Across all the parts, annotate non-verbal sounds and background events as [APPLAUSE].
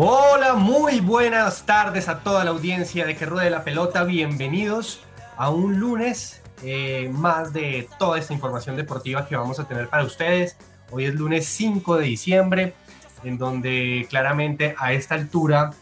Hola, muy buenas tardes a toda la audiencia de Que Ruede la Pelota. Bienvenidos a un lunes eh, más de toda esta información deportiva que vamos a tener para ustedes. Hoy es lunes 5 de diciembre, en donde claramente a esta altura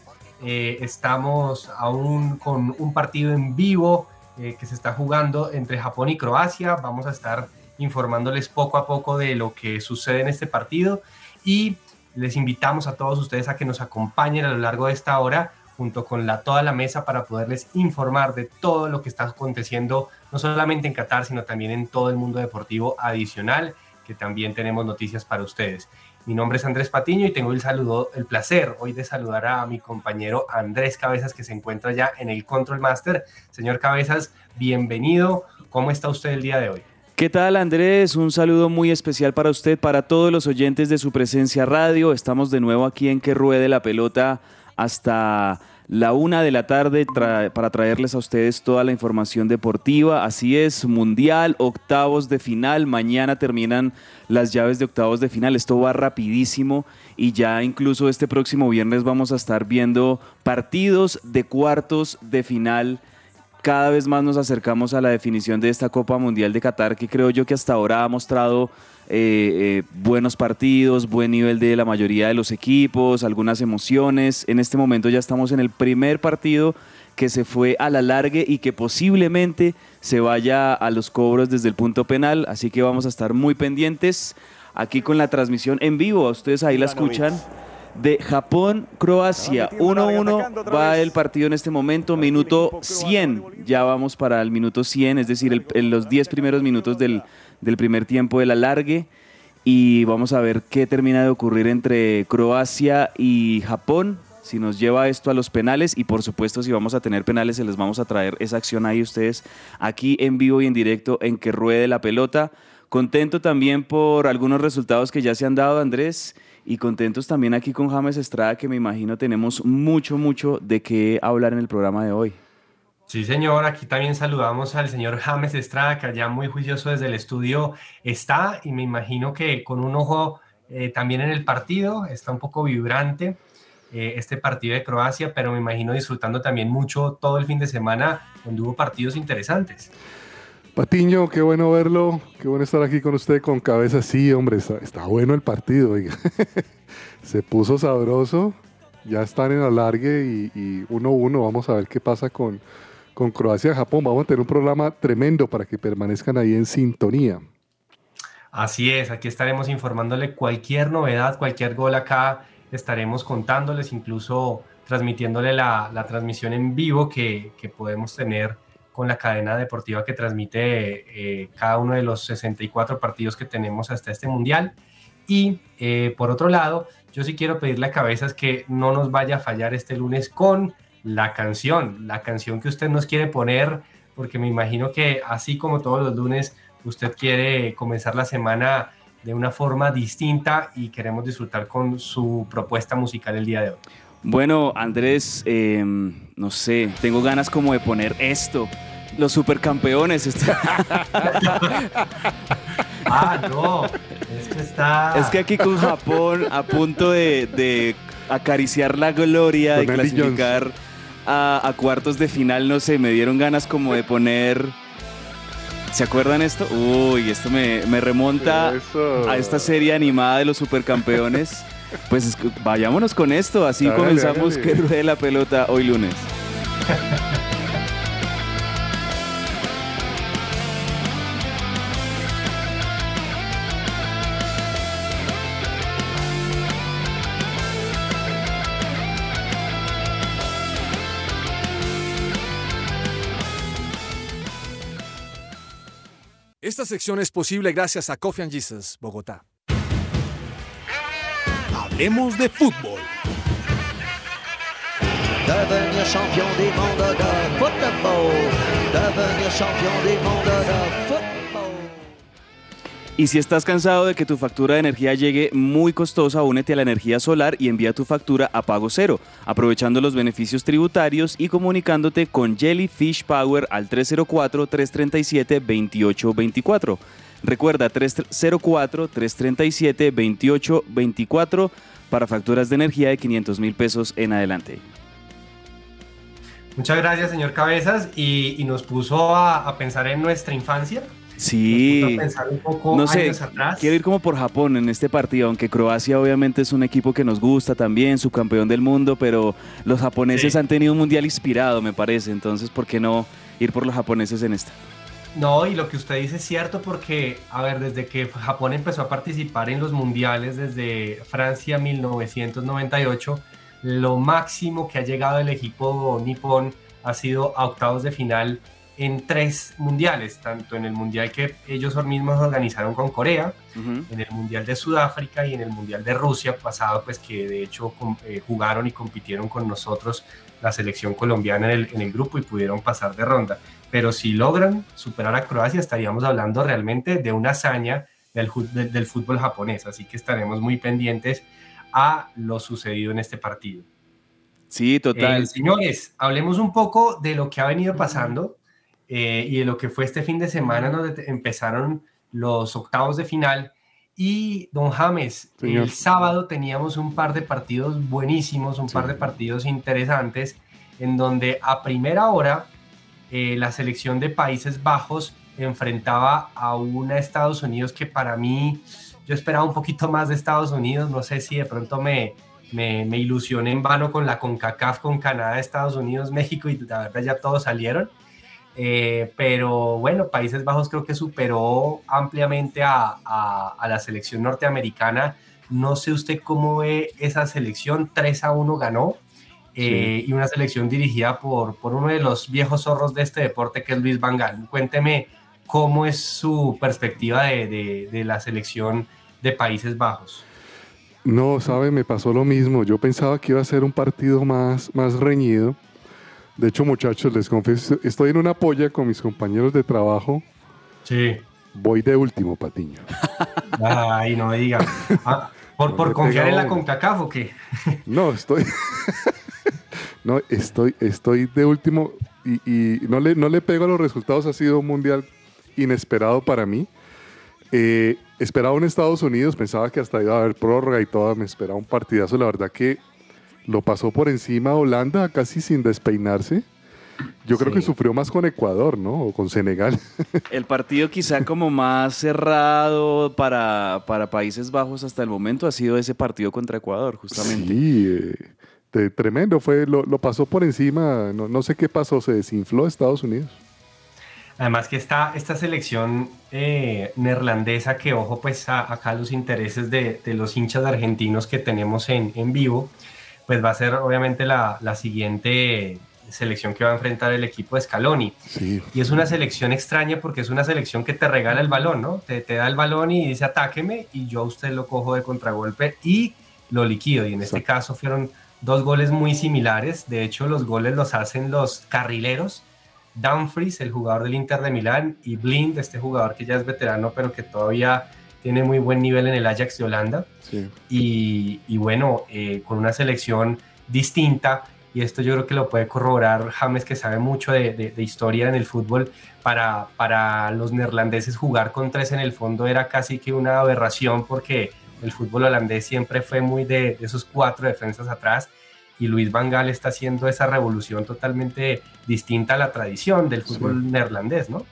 eh, estamos aún con un partido en vivo eh, que se está jugando entre Japón y Croacia. Vamos a estar informándoles poco a poco de lo que sucede en este partido y les invitamos a todos ustedes a que nos acompañen a lo largo de esta hora junto con la, toda la mesa para poderles informar de todo lo que está aconteciendo, no solamente en Qatar, sino también en todo el mundo deportivo adicional, que también tenemos noticias para ustedes. Mi nombre es Andrés Patiño y tengo el saludo, el placer hoy de saludar a mi compañero Andrés Cabezas, que se encuentra ya en el Control Master. Señor Cabezas, bienvenido. ¿Cómo está usted el día de hoy? ¿Qué tal Andrés? Un saludo muy especial para usted, para todos los oyentes de su presencia radio. Estamos de nuevo aquí en Que Ruede la Pelota hasta la una de la tarde para traerles a ustedes toda la información deportiva. Así es, Mundial, octavos de final. Mañana terminan las llaves de octavos de final. Esto va rapidísimo y ya incluso este próximo viernes vamos a estar viendo partidos de cuartos de final. Cada vez más nos acercamos a la definición de esta Copa Mundial de Qatar que creo yo que hasta ahora ha mostrado eh, eh, buenos partidos, buen nivel de la mayoría de los equipos, algunas emociones. En este momento ya estamos en el primer partido que se fue a la largue y que posiblemente se vaya a los cobros desde el punto penal, así que vamos a estar muy pendientes aquí con la transmisión en vivo. Ustedes ahí la escuchan de Japón-Croacia. 1-1 va el partido en este momento, minuto 100. Ya vamos para el minuto 100, es decir, el, en los 10 primeros minutos del, del primer tiempo de la largue. Y vamos a ver qué termina de ocurrir entre Croacia y Japón. Si nos lleva esto a los penales y por supuesto si vamos a tener penales se les vamos a traer esa acción ahí ustedes aquí en vivo y en directo en que ruede la pelota. Contento también por algunos resultados que ya se han dado Andrés y contentos también aquí con James Estrada que me imagino tenemos mucho, mucho de qué hablar en el programa de hoy. Sí, señor. Aquí también saludamos al señor James Estrada, que allá muy juicioso desde el estudio está y me imagino que con un ojo eh, también en el partido, está un poco vibrante eh, este partido de Croacia, pero me imagino disfrutando también mucho todo el fin de semana donde hubo partidos interesantes. Patiño, qué bueno verlo, qué bueno estar aquí con usted con cabeza. Sí, hombre, está, bueno el partido. [LAUGHS] Se puso sabroso, ya están en alargue y 1-1. Vamos a ver qué pasa con, con Croacia-Japón. Vamos a tener un programa tremendo para que permanezcan ahí en sintonía. Así es, aquí estaremos informándole cualquier novedad, cualquier gol acá, estaremos contándoles, incluso transmitiéndole la, la transmisión en vivo que, que, podemos tener con la cadena deportiva que transmite eh, cada uno de los 64 partidos que tenemos hasta este mundial. Y eh, por otro lado, yo sí quiero pedirle a Cabezas que no nos vaya a fallar este lunes con la canción, la canción que usted nos quiere poner, porque me imagino que así como todos los lunes, usted quiere comenzar la semana de una forma distinta y queremos disfrutar con su propuesta musical el día de hoy. Bueno, Andrés, eh, no sé, tengo ganas como de poner esto. Los supercampeones. [LAUGHS] ah, no. Es que está. Es que aquí con Japón a punto de, de acariciar la gloria y clasificar. A, a, cuartos de final, no sé, me dieron ganas como de poner... ¿Se acuerdan esto? Uy, esto me, me remonta Eso. a esta serie animada de los supercampeones. Pues vayámonos con esto, así dale, comenzamos dale. que ruede la pelota hoy lunes. Esta sección es posible gracias a Coffee and Jesus, Bogotá. Hablemos de fútbol. Champion de. Devenir champion de. Y si estás cansado de que tu factura de energía llegue muy costosa, únete a la energía solar y envía tu factura a pago cero, aprovechando los beneficios tributarios y comunicándote con Jellyfish Power al 304-337-2824. Recuerda 304-337-2824 para facturas de energía de 500 mil pesos en adelante. Muchas gracias, señor Cabezas, y, y nos puso a, a pensar en nuestra infancia. Sí, Nos puso a pensar un poco no sé, años atrás. quiero ir como por Japón en este partido, aunque Croacia obviamente es un equipo que nos gusta también, su campeón del mundo, pero los japoneses Sí. han tenido un mundial inspirado, me parece, entonces ¿por qué no ir por los japoneses en esta? No, y lo que usted dice es cierto porque, a ver, desde que Japón empezó a participar en los mundiales, desde Francia 1998, lo máximo que ha llegado el equipo nipón ha sido a octavos de final en tres mundiales, tanto en el mundial que ellos mismos organizaron con Corea, en el mundial de Sudáfrica y en el mundial de Rusia pasado, pues que de hecho eh, jugaron y compitieron con nosotros la selección colombiana en el, en el grupo y pudieron pasar de ronda. Pero si logran superar a Croacia, estaríamos hablando realmente de una hazaña del, del- del fútbol japonés. Así que estaremos muy pendientes a lo sucedido en este partido. Sí, total. Eh, señores, hablemos un poco de lo que ha venido pasando eh, y de lo que fue este fin de semana donde empezaron los octavos de final. Y don James, Señor. el sábado teníamos un par de partidos buenísimos, un Sí. par de partidos interesantes, en donde a primera hora eh, la selección de Países Bajos enfrentaba a una Estados Unidos que para mí, yo esperaba un poquito más de Estados Unidos, no sé si de pronto me, me, ilusioné en vano con la CONCACAF, con Canadá, Estados Unidos, México y la verdad ya todos salieron. Eh, pero bueno, Países Bajos creo que superó ampliamente a, a- a la selección norteamericana. No sé usted cómo ve esa selección, 3 a 1 ganó. Eh, Y una selección dirigida por, por uno de los viejos zorros de este deporte, que es Luis Van Gaal. Cuénteme cómo es su perspectiva de, de- de la selección de Países Bajos. No, sabe, me pasó lo mismo. Yo pensaba que iba a ser un partido más, más reñido. De hecho, muchachos, les confieso, estoy en una polla con mis compañeros de trabajo. Sí. Voy de último, Patiño. [LAUGHS] Ay, no me diga. Ah, ¿Por, No por confiar en la. CONCACAF o qué? No, estoy. [LAUGHS] no, estoy, estoy de último y, y no, le, no le pego a los resultados. Ha sido un mundial inesperado para mí. Eh, esperaba un Estados Unidos, pensaba que hasta iba a haber prórroga y todo. Me esperaba un partidazo. La verdad que lo pasó por encima Holanda casi sin despeinarse. Yo creo Sí. que sufrió más con Ecuador, ¿no? O con Senegal. [LAUGHS] El partido quizá como más cerrado para, para Países Bajos hasta el momento ha sido ese partido contra Ecuador, justamente. Sí, eh, de- tremendo. Fue, lo, lo pasó por encima. No, no sé qué pasó. Se desinfló Estados Unidos. Además que esta, esta selección eh, neerlandesa, que ojo pues a- acá los intereses de, de los hinchas argentinos que tenemos en, en vivo, pues va a ser obviamente la, la siguiente selección que va a enfrentar el equipo de Scaloni. Sí. Y es una selección extraña porque es una selección que te regala el balón, ¿no? Te, te da el balón y dice atáqueme y yo a usted lo cojo de contragolpe y lo liquido. Y en este caso fueron dos goles muy similares. De hecho, los goles los hacen los carrileros. Dumfries, el jugador del Inter de Milán, y Blind, este jugador que ya es veterano, pero que todavía tiene muy buen nivel en el Ajax de Holanda Sí. y, y bueno, eh, con una selección distinta, y esto yo creo que lo puede corroborar James, que sabe mucho de, de- de historia en el fútbol, para, para los neerlandeses jugar con tres en el fondo era casi que una aberración porque el fútbol holandés siempre fue muy de, de esos cuatro defensas atrás y Luis Van Gaal está haciendo esa revolución totalmente distinta a la tradición del fútbol neerlandés, ¿no?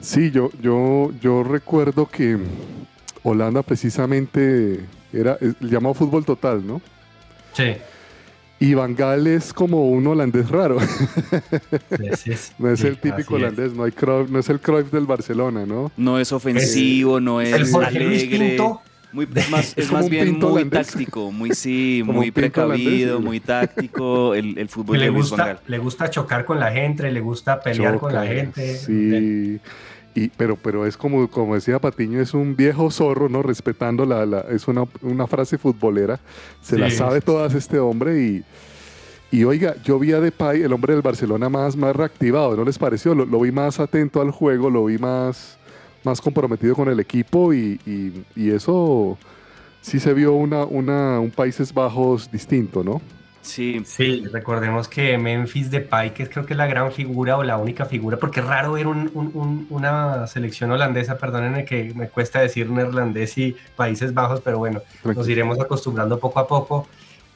Sí, yo, yo, yo recuerdo que Holanda precisamente era el llamado fútbol total, ¿no? Sí, Y Van Gaal es como un holandés raro. ese es, [LAUGHS] No es sí, el típico es. holandés, no, hay Cruyff- no es el Cruyff del Barcelona, ¿no? No es ofensivo, no El es Jorge Luis. Pinto, Muy, es más, [LAUGHS] es más bien muy holandés. táctico, muy [LAUGHS] sí, Como muy holandés, precavido, muy táctico, el, el fútbol le de Luis gusta, le gusta chocar con la gente, le gusta pelear con la gente. Sí. Y, pero, pero es como, como decía Patiño, es un viejo zorro, ¿no? Respetando la, la- es una, una frase futbolera. Se la sabe todas este hombre y, Y oiga, yo vi a Depay, el hombre del Barcelona, más, más reactivado, ¿no les pareció? Lo, lo vi más atento al juego, lo vi más, más comprometido con el equipo y, y- y eso sí se vio una, una, un Países Bajos distinto, ¿no? Sí, Sí, recordemos que Memphis Depay, que es creo que es la gran figura o la única figura, porque es raro ver un- un- un- una selección holandesa, perdónenme que me cuesta decir neerlandés y Países Bajos, pero bueno, nos iremos acostumbrando poco a poco,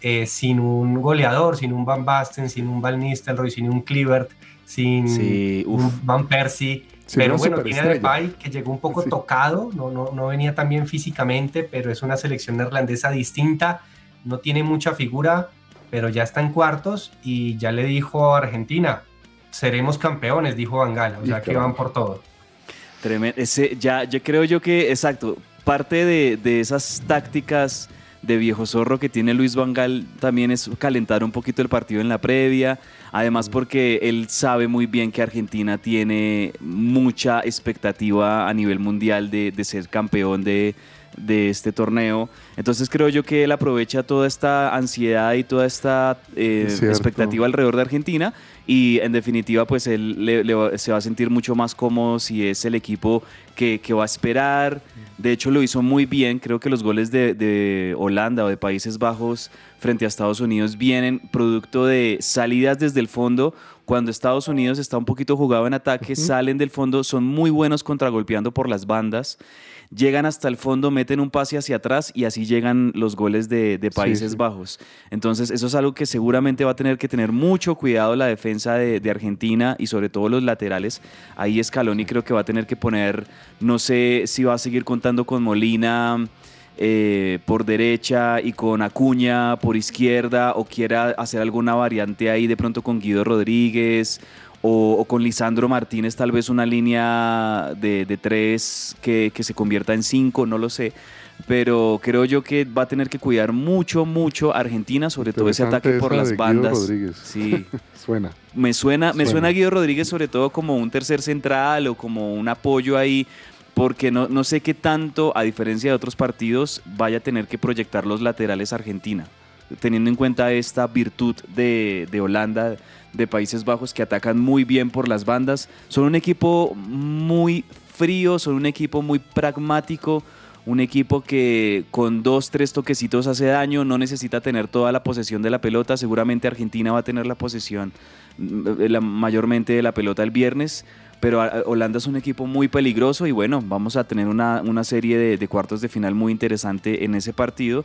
eh, sin un goleador, sin un Van Basten, sin un Van Nistelrooy, sin un Clivert, sin Sí, un Van Persie, Sí, pero bueno, tiene a. Depay que llegó un poco Sí. tocado, no, no, no venía tan bien físicamente, pero es una selección neerlandesa distinta, no tiene mucha figura, pero ya está en cuartos y ya le dijo a Argentina, seremos campeones, dijo Bangala, o sea que van por todo. Tremendo. Ese, ya, yo creo yo que, exacto, parte de, de esas tácticas de viejo zorro que tiene Luis Vangal también es calentar un poquito el partido en la previa. Además, porque él sabe muy bien que Argentina tiene mucha expectativa a nivel mundial de, de ser campeón de, de este torneo. Entonces creo yo que él aprovecha toda esta ansiedad y toda esta eh, expectativa alrededor de Argentina y en definitiva pues él le- le va- se va a sentir mucho más cómodo si es el equipo que, que va a esperar. De hecho lo hizo muy bien, creo que los goles de, de Holanda o de Países Bajos frente a Estados Unidos vienen producto de salidas desde el fondo. Cuando Estados Unidos está un poquito jugado en ataque, salen del fondo, son muy buenos contragolpeando por las bandas llegan hasta el fondo, meten un pase hacia atrás y así llegan los goles de, de Sí, Países sí. Bajos. Entonces, eso es algo que seguramente va a tener que tener mucho cuidado la defensa de, de Argentina y sobre todo los laterales. Ahí Scaloni creo que va a tener que poner, no sé si va a seguir contando con Molina. Eh, por derecha y con Acuña por izquierda o quiera hacer alguna variante ahí de pronto con Guido Rodríguez o, o con Lisandro Martínez tal vez una línea de, de tres que, que se convierta en cinco, no lo sé. Pero creo yo que va a tener que cuidar mucho, mucho Argentina, sobre todo ese ataque por las Guido bandas. Rodríguez. Sí, [LAUGHS] Suena. me suena, me Suena. suena Guido Rodríguez sobre todo como un tercer central o como un apoyo ahí, porque no, no sé qué tanto, a diferencia de otros partidos, vaya a tener que proyectar los laterales Argentina, teniendo en cuenta esta virtud de, de Holanda, de Países Bajos, que atacan muy bien por las bandas. Son un equipo muy frío, son un equipo muy pragmático. Un equipo que con dos, tres toquecitos hace daño, no necesita tener toda la posesión de la pelota. Seguramente Argentina va a tener la posesión mm, la- mayormente de la pelota el viernes, pero ah, Holanda es un equipo muy peligroso y bueno, vamos a tener una, una serie de, de cuartos de final muy interesante en ese partido,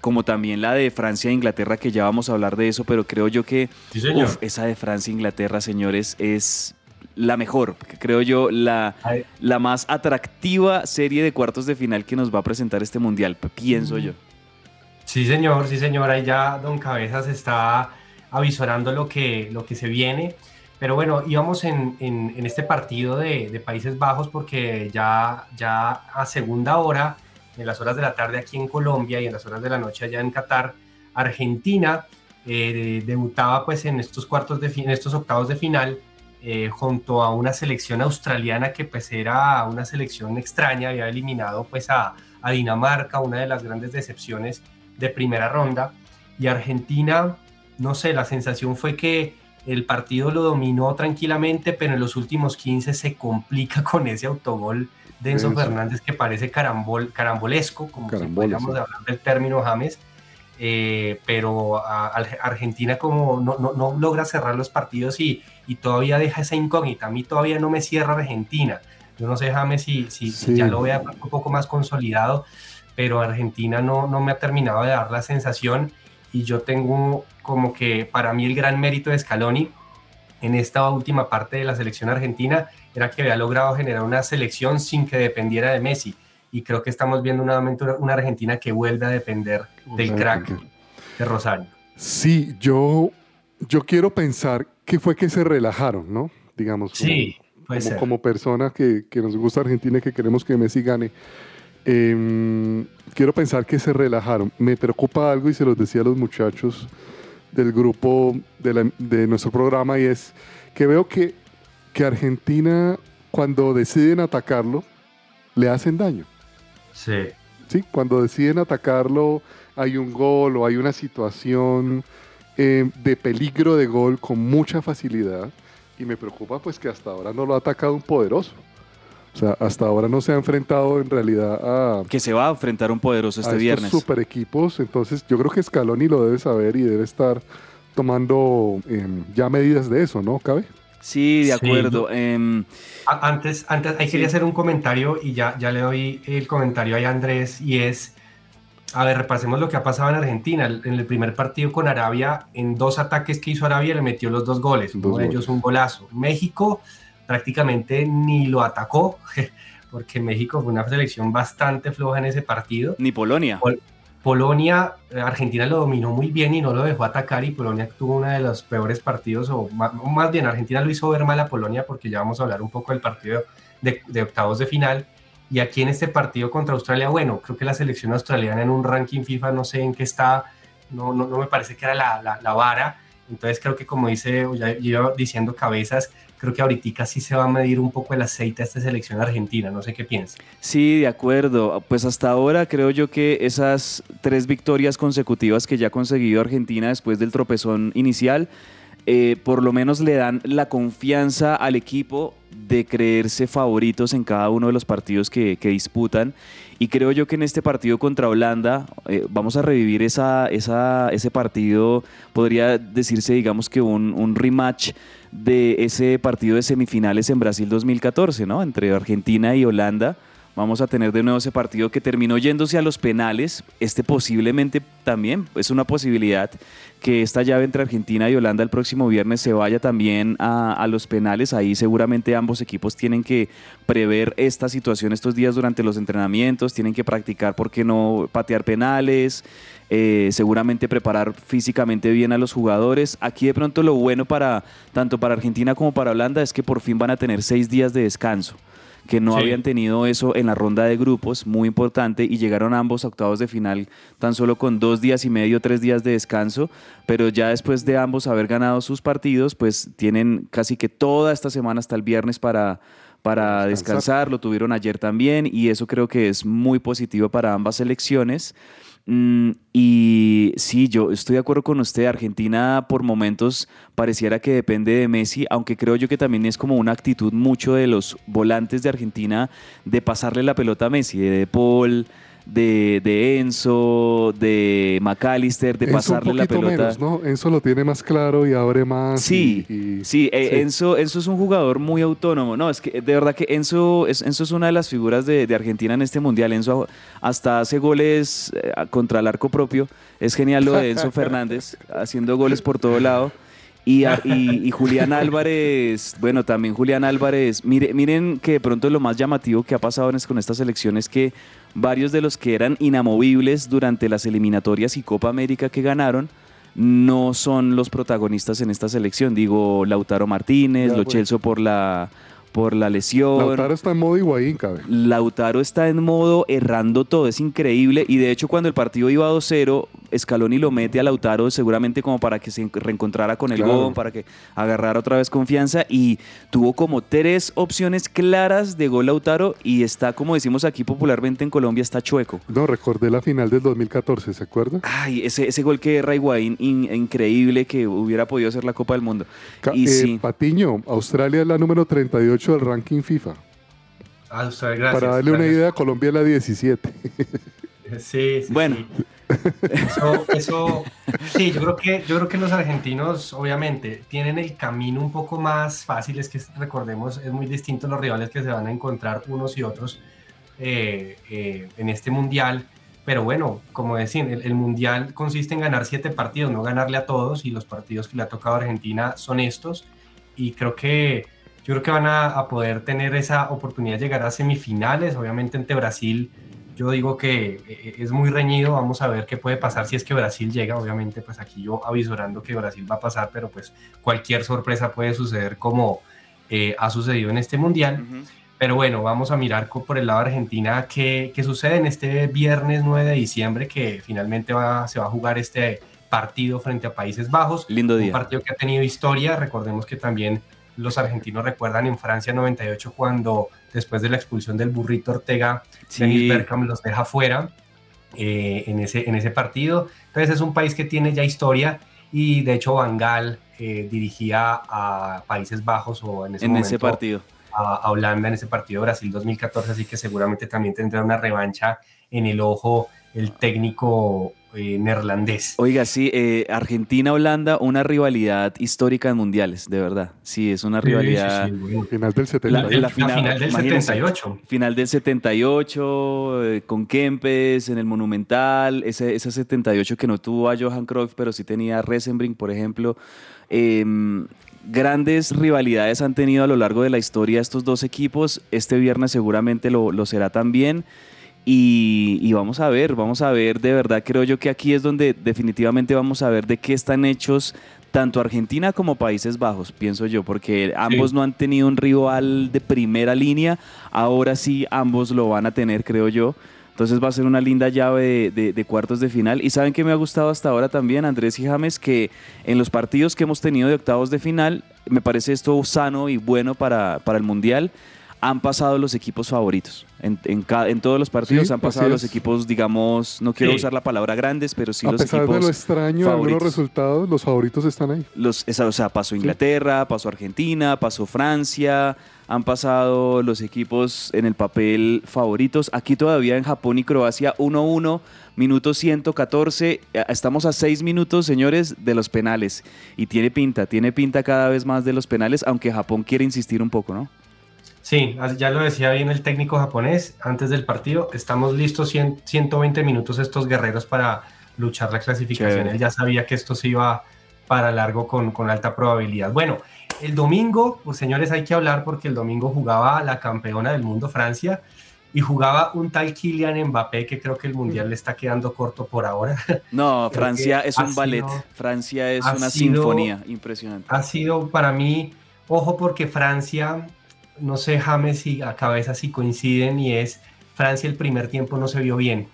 como también la de Francia e Inglaterra, que ya vamos a hablar de eso, pero creo yo que Sí, señor. uf, esa de Francia e Inglaterra, señores, es la mejor, creo yo, la, la más atractiva serie de cuartos de final que nos va a presentar este mundial, pienso yo. Sí, señor, sí, señor. Ahí ya Don Cabezas está avisorando lo que, lo que se viene. Pero bueno, íbamos en, en- este partido de, Países Bajos porque ya, ya a segunda hora, en las horas de la tarde aquí en Colombia y en las horas de la noche allá en Qatar, Argentina eh, debutaba pues en estos cuartos de en estos octavos de final eh, junto a una selección australiana que pues era una selección extraña, había eliminado pues a Dinamarca, una de las grandes decepciones de primera ronda, y Argentina, no sé, la sensación fue que el partido lo dominó tranquilamente, pero en los últimos 15 se complica [LAUGHS] con ese autogol de Enzo. Fernández que parece carambol, carambolesco, como si sí. hablar del término James, eh, pero a- a Argentina como no, no- no logra cerrar los partidos y, y todavía deja esa incógnita. A mí todavía no me cierra Argentina. Yo no sé, James, si, si, si Sí. ya lo vea un poco más consolidado, pero Argentina no, no me ha terminado de dar la sensación y yo tengo como que para mí el gran mérito de Scaloni en esta última parte de la selección argentina era que había logrado generar una selección sin que dependiera de Messi y creo que estamos viendo nuevamente una, una Argentina que vuelve a depender del crack de Rosario. Sí, yo, yo quiero pensar que fue que se relajaron, ¿no? Digamos, como, Sí, puede como, ser. como persona que, que nos gusta Argentina y que queremos que Messi gane. Em, quiero pensar que se relajaron. Me preocupa algo y se los decía a los muchachos del grupo de, la- de nuestro programa y es que veo que, que Argentina cuando deciden atacarlo le hacen daño. Sí. ¿sí? Cuando deciden atacarlo, hay un gol o hay una situación eh, de peligro de gol con mucha facilidad y me preocupa pues que hasta ahora no lo ha atacado un poderoso. O sea, hasta ahora no se ha enfrentado en realidad a, Que se va a enfrentar un poderoso este a estos viernes. super equipos. Entonces yo creo que Scaloni lo debe saber y debe estar tomando em, ya medidas de eso, ¿no? ¿Cabe? Sí, de acuerdo. Em, Antes, antes ahí quería hacer un comentario y ya, ya le doy el comentario ahí a Andrés y es, a ver, repasemos lo que ha pasado en Argentina. En el primer partido con Arabia, en dos ataques que hizo Arabia le metió los dos goles, Dos uno de ellos un golazo. México prácticamente ni lo atacó, [LAUGHS] porque México fue una selección bastante floja en ese partido. ni Polonia. Pol- Polonia, eh, Argentina lo dominó muy bien y no lo dejó atacar y Polonia tuvo uno de los peores partidos, o más, bien Argentina lo hizo ver mal a Polonia porque ya vamos a hablar un poco del partido de, de octavos de final. Y aquí en este partido contra Australia, bueno, creo que la selección australiana en un ranking FIFA, no sé en qué está, no, no, no me parece que era la, la, la vara. Entonces creo que como dice, ya iba diciendo cabezas, creo que ahorita sí se va a medir un poco el aceite a esta selección argentina, no sé qué piensa. Sí, de acuerdo. Pues hasta ahora creo yo que esas tres victorias consecutivas que ya ha conseguido Argentina después del tropezón inicial, eh, por lo menos le dan la confianza al equipo de creerse favoritos en cada uno de los partidos que, que disputan. Y creo yo que en este partido contra Holanda eh, vamos a revivir esa, esa, ese partido, podría decirse, digamos que un, un rematch de ese partido de semifinales en Brasil 2014, ¿no? Entre Argentina y Holanda. Vamos a tener de nuevo ese partido que terminó yéndose a los penales. Este posiblemente también es una posibilidad que esta llave entre Argentina y Holanda el próximo viernes se vaya también a, los penales. Ahí seguramente ambos equipos tienen que prever esta situación estos días durante los entrenamientos, tienen que practicar, ¿por qué no patear penales? eh, seguramente preparar físicamente bien a los jugadores. Aquí de pronto lo bueno para tanto para Argentina como para Holanda es que por fin van a tener seis días de descanso que no Sí. habían tenido eso en la ronda de grupos, muy importante, y llegaron ambos a octavos de final tan solo con dos días y medio, tres días de descanso, pero ya después de ambos haber ganado sus partidos, pues tienen casi que toda esta semana hasta el viernes para, para Descansar. descansar, lo tuvieron ayer también, y eso creo que es muy positivo para ambas selecciones. Mm, y sí, yo estoy de acuerdo con usted. Argentina por momentos pareciera que depende de Messi, aunque creo yo que también es como una actitud mucho de los volantes de Argentina de pasarle la pelota a Messi, de De Paul, de, de Enzo, de McAllister, de Enzo pasarle un la pelota. menos, ¿no? Enzo lo tiene más claro y abre más. Sí, y- y- sí, eh, sí. Enzo, Enzo es un jugador muy autónomo. No, es que de verdad que Enzo es, Enzo es una de las figuras de, de Argentina en este mundial. Enzo hasta hace goles eh, contra el arco propio. Es genial lo de Enzo [LAUGHS] Fernández, haciendo goles por todo lado. Y, a- y- y Julián Álvarez, bueno, también Julián Álvarez. Mire, miren que de pronto lo más llamativo que ha pasado con esta selección es que varios de los que eran inamovibles durante las eliminatorias y Copa América que ganaron no son los protagonistas en esta selección. Digo, Lautaro Martínez, Ya, Lo pues. Celso por la, por la lesión. Lautaro está en modo Higuaín, cabe. Lautaro está en modo errando todo, es increíble. Y de hecho, cuando el partido iba 2-0, Scaloni lo mete a Lautaro seguramente como para que se reencontrara con el Claro. gol, para que agarrara otra vez confianza. Y tuvo como tres opciones claras de gol Lautaro. Y está, como decimos aquí popularmente en Colombia, está chueco. No, recordé la final del 2014, ¿se acuerda? Ay, ese, ese gol que erra Higuaín, in- increíble, que hubiera podido ser la Copa del Mundo. Ca- Y eh, sí. Patiño, Australia es la número 38 del ranking FIFA. Ah, usted, gracias. Para darle una gracias. idea, Colombia es la 17. Sí, sí, Bueno. sí. Eso, eso, sí, yo creo que, yo creo que los argentinos, obviamente, tienen el camino un poco más fácil. Es que recordemos, es muy distinto los rivales que se van a encontrar unos y otros eh, eh, en este mundial. Pero bueno, como decían, el, el mundial consiste en ganar siete partidos, no ganarle a todos. Y los partidos que le ha tocado a Argentina son estos. Y creo que yo creo que van a, a poder tener esa oportunidad de llegar a semifinales. Obviamente ante Brasil yo digo que eh, es muy reñido, vamos a ver qué puede pasar si es que Brasil llega, obviamente pues aquí yo avisorando que Brasil va a pasar, pero pues cualquier sorpresa puede suceder como eh, ha sucedido en este mundial. Pero bueno, vamos a mirar por el lado de Argentina qué, qué sucede en este viernes 9 de diciembre, que finalmente va, se va a jugar este partido frente a Países Bajos. Lindo Un día. partido que ha tenido historia. Recordemos que también los argentinos recuerdan en Francia 98 cuando después de la expulsión del burrito Ortega, Sí. Dennis Bergkamp los deja fuera eh, en, ese, en ese partido. Entonces es un país que tiene ya historia y de hecho Van Gaal eh, dirigía a Países Bajos o en ese en momento ese partido. A, a Holanda en ese partido Brasil 2014, así que seguramente también tendrá una revancha en el ojo el técnico eh, neerlandés. Oiga, sí, eh, Argentina-Holanda, una rivalidad histórica en mundiales, de verdad. Sí, es una rivalidad. Sí, sí, sí, bueno. Final del La, 70. la final, del imagínense, 78. Final del 78, eh, con Kempes en el Monumental, ese, ese 78 que no tuvo a Johan Cruyff, pero sí tenía a Resenbrink, por ejemplo. Em, grandes rivalidades han tenido a lo largo de la historia estos dos equipos. Este viernes seguramente lo, lo será también. Y, y vamos a ver, vamos a ver, de verdad creo yo que aquí es donde definitivamente vamos a ver de qué están hechos tanto Argentina como Países Bajos, pienso yo, porque ambos no han tenido un rival de primera línea, ahora sí ambos lo van a tener, creo yo. Entonces va a ser una linda llave de, de- de cuartos de final. Y saben que me ha gustado hasta ahora también, Andrés y James, que en los partidos que hemos tenido de octavos de final, me parece esto sano y bueno para, para el Mundial. Han pasado los equipos favoritos. En, en ca- en todos los partidos Sí, han pasado los equipos, digamos, no quiero Sí. usar la palabra grandes, pero sí a los pesar de lo extraño de algunos favoritos. resultados, los favoritos están ahí. Los, esa- o sea, pasó Inglaterra, pasó Argentina, pasó Francia, han pasado los equipos en el papel favoritos. Aquí todavía en Japón y Croacia 1-1, minuto 114. Eh, Estamos a 6 minutos, señores, de los penales. Y tiene pinta, tiene pinta cada vez más de los penales, aunque Japón quiere insistir un poco, ¿no? Sí, ya lo decía bien el técnico japonés antes del partido. Estamos listos 100 120 minutos estos guerreros para luchar la clasificación. Chévere. Él ya sabía que esto se iba para largo con, con alta probabilidad. Bueno, el domingo, pues señores, hay que hablar porque el domingo jugaba la campeona del mundo, Francia, y jugaba un tal Kylian Mbappé que creo que el mundial le está quedando corto por ahora. [LAUGHS] No, Francia es un ballet. sido- Francia es una sido- sinfonía impresionante. ha sido para mí, ojo porque Francia, no sé James y a cabeza si coinciden y es Francia el primer tiempo no se vio bien.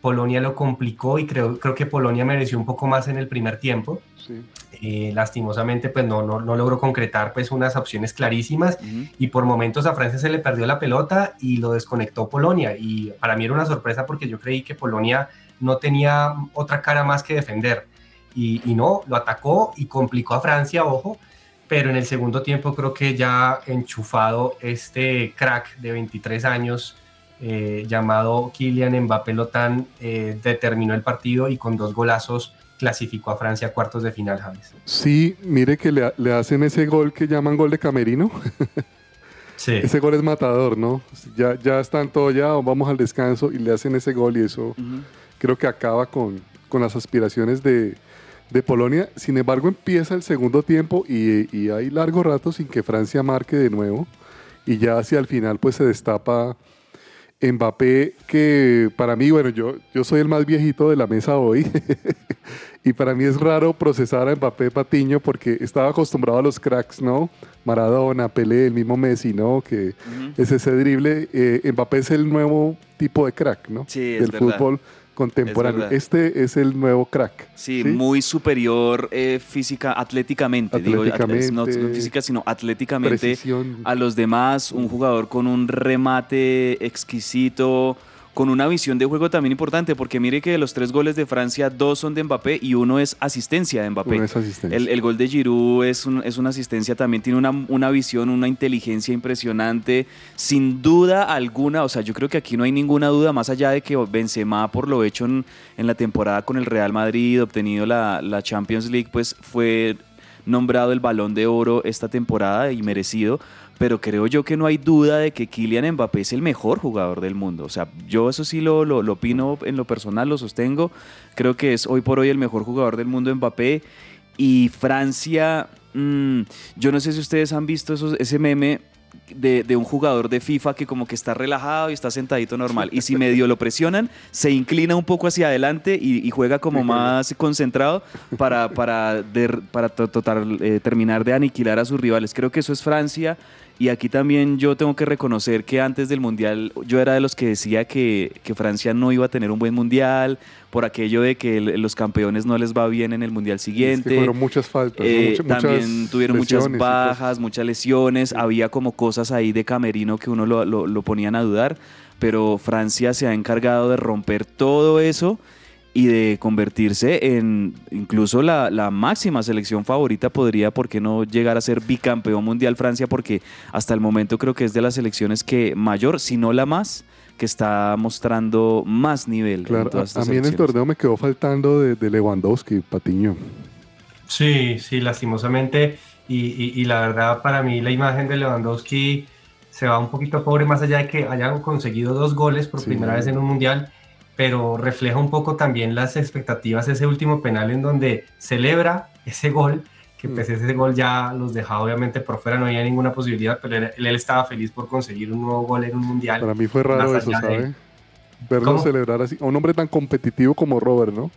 Polonia lo complicó y creo, creo que Polonia mereció un poco más en el primer tiempo. Sí. Eh, lastimosamente pues no, no, no logró concretar pues unas opciones clarísimas y por momentos a Francia se le perdió la pelota y lo desconectó Polonia y para mí era una sorpresa porque yo creí que Polonia no tenía otra cara más que defender y, y no, lo atacó y complicó a Francia, ojo, pero en el segundo tiempo creo que ya enchufado este crack de 23 años eh, llamado Kylian Mbappé Lotán eh, determinó el partido y con dos golazos clasificó a Francia a cuartos de final, James. Sí, mire que le, le hacen ese gol que llaman gol de camerino. [LAUGHS] Sí. Ese gol es matador, ¿no? Ya, ya están todos ya, vamos al descanso y le hacen ese gol y eso creo que acaba con, con las aspiraciones de, de Polonia. Sin embargo, empieza el segundo tiempo y, y hay largo rato sin que Francia marque de nuevo. Y ya hacia el final pues se destapa Mbappé, que para mí, bueno, yo, yo soy el más viejito de la mesa hoy. [LAUGHS] y para mí es raro procesar a Mbappé Patiño porque estaba acostumbrado a los cracks, ¿no? Maradona, Pelé, el mismo Messi, ¿no? Que Ujú. es ese drible. Eh, Mbappé es el nuevo tipo de crack, ¿no? Sí, es Del verdad. fútbol contemporáneo. este es el nuevo crack. Sí, muy superior eh, física, atléticamente, digo, at- Atléticamente. no, no física, sino atléticamente Precisión. a los demás, un jugador con un remate exquisito, con una visión de juego también importante, porque mire que de los tres goles de Francia, dos son de Mbappé y uno es asistencia de Mbappé. Uno es asistencia. El, el gol de Giroud es, un- es una asistencia, también tiene una, una visión, una inteligencia impresionante, sin duda alguna, o sea, yo creo que aquí no hay ninguna duda, más allá de que Benzema, por lo hecho en, en la temporada con el Real Madrid, obtenido la, la Champions League, pues fue nombrado el balón de oro esta temporada y merecido, pero creo yo que no hay duda de que Kylian Mbappé es el mejor jugador del mundo. O sea, yo eso sí lo, lo, lo opino en lo personal, lo sostengo. Creo que es hoy por hoy el mejor jugador del mundo Mbappé. Y Francia, mm, yo no sé si ustedes han visto esos, ese meme de, de un jugador de FIFA que como que está relajado y está sentadito normal. Y si medio lo presionan, se inclina un poco hacia adelante y, y juega como más concentrado para, para, der- para to- total- eh, terminar de aniquilar a sus rivales. Creo que eso es Francia. Y aquí también yo tengo que reconocer que antes del Mundial yo era de los que decía que, que Francia no iba a tener un buen Mundial por aquello de que el- los campeones no les va bien en el Mundial Es siguiente. que fueron muchas faltas. Eh, muchas también tuvieron muchas bajas, muchas lesiones, había como cosas ahí de camerino que uno lo, lo- lo ponían a dudar, pero Francia se ha encargado de romper todo eso y de convertirse en incluso la, la, máxima selección favorita podría, ¿por qué no llegar a ser bicampeón mundial Francia? Porque hasta el momento creo que es de las selecciones que mayor, si no la más, que está mostrando más nivel. Claro, a, mí en el torneo me quedó faltando de, de Lewandowski, Patiño. Sí, sí, lastimosamente. Y, y, la verdad, para mí, la imagen de Lewandowski se va un poquito pobre, más allá de que hayan conseguido dos goles por primera vez en un mundial, pero refleja un poco también las expectativas, ese último penal en donde celebra ese gol, que pues ese gol ya los dejaba obviamente por fuera, no había ninguna posibilidad, pero él, él estaba feliz por conseguir un nuevo gol en un mundial. Para mí fue raro eso, ¿sabe? Verlo celebrar así, a un hombre tan competitivo como Robert, ¿no?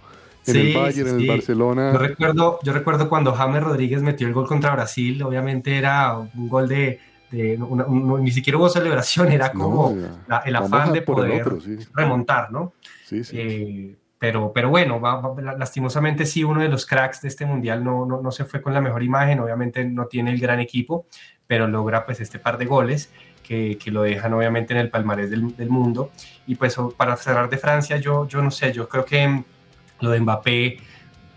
en el Bayern, en el Barcelona. Yo recuerdo, yo recuerdo cuando James Rodríguez metió el gol contra Brasil, obviamente era un gol de, ni siquiera hubo celebración, era como el afán de poder remontar, ¿no? Sí, sí. Eh, pero, pero bueno, lastimosamente sí, uno de los cracks de este mundial no, no, no, se fue con la mejor imagen, obviamente no tiene el gran equipo, pero logra pues este par de goles que, que lo dejan obviamente en el palmarés del, del, mundo. Y pues para cerrar de Francia, yo, yo no sé, yo creo que lo de Mbappé,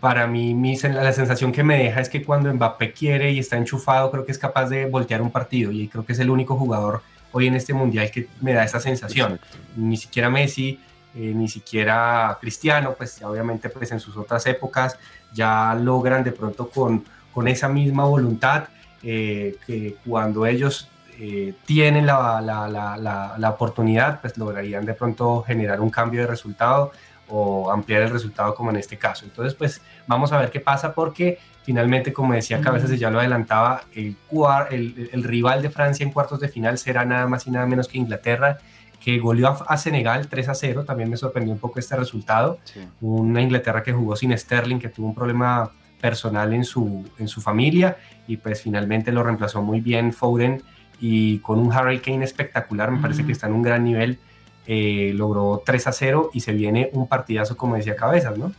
para mí mi, la sensación que me deja es que cuando Mbappé quiere y está enchufado, creo que es capaz de voltear un partido y creo que es el único jugador hoy en este mundial que me da esa sensación. Ni siquiera Messi, eh, ni siquiera Cristiano, pues obviamente pues en sus otras épocas ya logran de pronto con, con esa misma voluntad eh, que cuando ellos eh, tienen la, la, la, la, oportunidad, pues lograrían de pronto generar un cambio de resultado o ampliar el resultado como en este caso. Entonces, pues vamos a ver qué pasa porque finalmente, como decía Cabezas, ya lo adelantaba, el, el, el, rival de Francia en cuartos de final será nada más y nada menos que Inglaterra, que goleó a, Senegal 3 a 0. También me sorprendió un poco este resultado. Una Inglaterra que jugó sin Sterling, que tuvo un problema personal en su, en su familia y pues finalmente lo reemplazó muy bien Foden y con un Harry Kane espectacular, me parece que está en un gran nivel eh, logró 3 a 0 y se viene un partidazo, como decía Cabezas, ¿no?